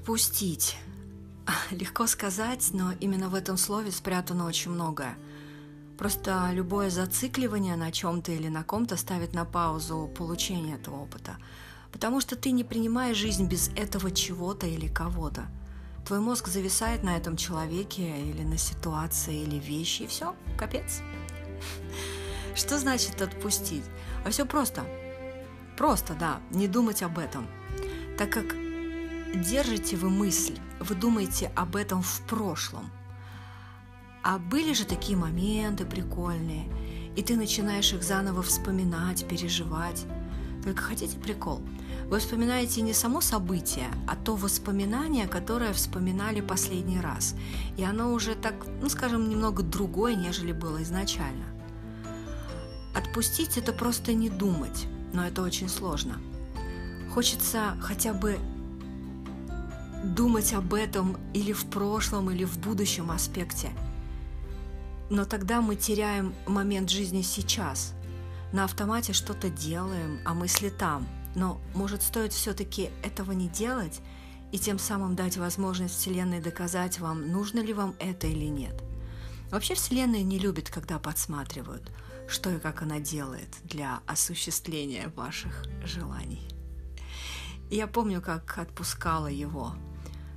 Отпустить. Легко сказать, но именно в этом слове спрятано очень многое. Просто любое зацикливание на чем-то или на ком-то ставит на паузу получение этого опыта. Потому что ты не принимаешь жизнь без этого чего-то или кого-то. Твой мозг зависает на этом человеке или на ситуации или вещи, и все, капец. Что значит отпустить? А все просто. Просто, да, не думать об этом. Так как держите вы мысль, вы думаете об этом в прошлом. А были же такие моменты прикольные, и ты начинаешь их заново вспоминать, переживать. Только хотите прикол? Вы вспоминаете не само событие, а то воспоминание, которое вспоминали последний раз. И оно уже так, ну скажем, немного другое, нежели было изначально. Отпустить это просто не думать, но это очень сложно. Хочется хотя бы думать об этом или в прошлом, или в будущем аспекте. Но тогда мы теряем момент жизни сейчас. На автомате что-то делаем, а мысли там. Но может стоит все-таки этого не делать и тем самым дать возможность Вселенной доказать вам, нужно ли вам это или нет. Вообще Вселенная не любит, когда подсматривают, что и как она делает для осуществления ваших желаний. Я помню, как отпускала его –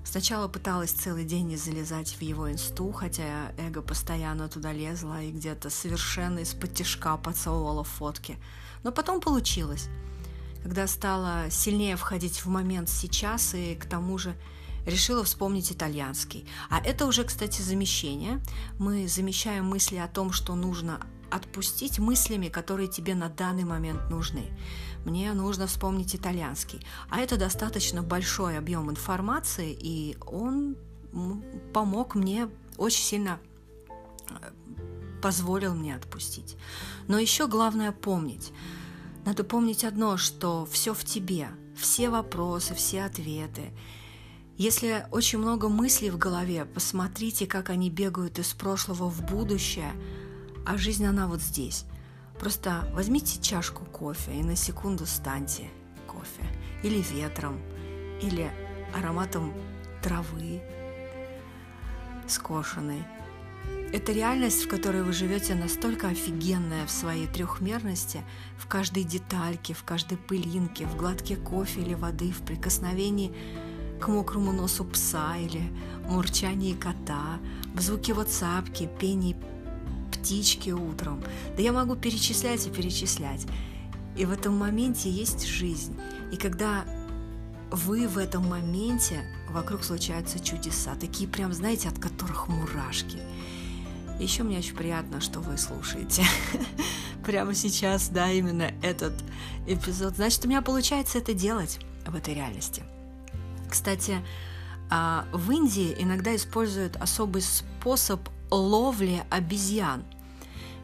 Сначала пыталась целый день не залезать в его инсту, хотя эго постоянно туда лезла и где-то совершенно из-под тяжка поцеловала фотки. Но потом получилось. Когда стала сильнее входить в момент сейчас и к тому же решила вспомнить итальянский. А это уже, кстати, замещение. Мы замещаем мысли о том, что нужно отпустить мыслями, которые тебе на данный момент нужны мне нужно вспомнить итальянский. А это достаточно большой объем информации, и он помог мне очень сильно э, позволил мне отпустить. Но еще главное помнить. Надо помнить одно, что все в тебе, все вопросы, все ответы. Если очень много мыслей в голове, посмотрите, как они бегают из прошлого в будущее, а жизнь она вот здесь. Просто возьмите чашку кофе и на секунду станьте кофе. Или ветром, или ароматом травы скошенной. Это реальность, в которой вы живете настолько офигенная в своей трехмерности, в каждой детальке, в каждой пылинке, в глотке кофе или воды, в прикосновении к мокрому носу пса или мурчании кота, в звуке ватсапки, пении птички утром. Да я могу перечислять и перечислять. И в этом моменте есть жизнь. И когда вы в этом моменте, вокруг случаются чудеса, такие прям, знаете, от которых мурашки. Еще мне очень приятно, что вы слушаете прямо сейчас, да, именно этот эпизод. Значит, у меня получается это делать в этой реальности. Кстати, а, в Индии иногда используют особый способ ловли обезьян.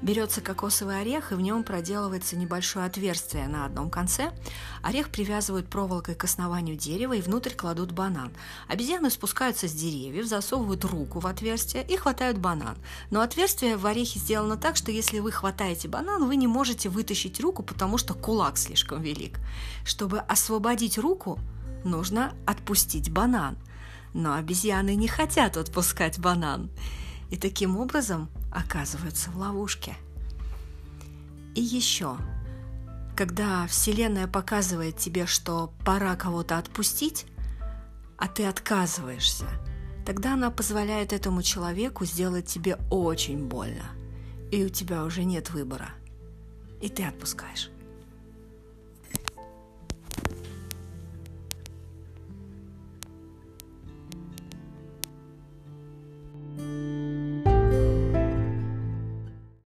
Берется кокосовый орех, и в нем проделывается небольшое отверстие на одном конце. Орех привязывают проволокой к основанию дерева и внутрь кладут банан. Обезьяны спускаются с деревьев, засовывают руку в отверстие и хватают банан. Но отверстие в орехе сделано так, что если вы хватаете банан, вы не можете вытащить руку, потому что кулак слишком велик. Чтобы освободить руку, нужно отпустить банан. Но обезьяны не хотят отпускать банан и таким образом оказываются в ловушке. И еще, когда Вселенная показывает тебе, что пора кого-то отпустить, а ты отказываешься, тогда она позволяет этому человеку сделать тебе очень больно, и у тебя уже нет выбора, и ты отпускаешь.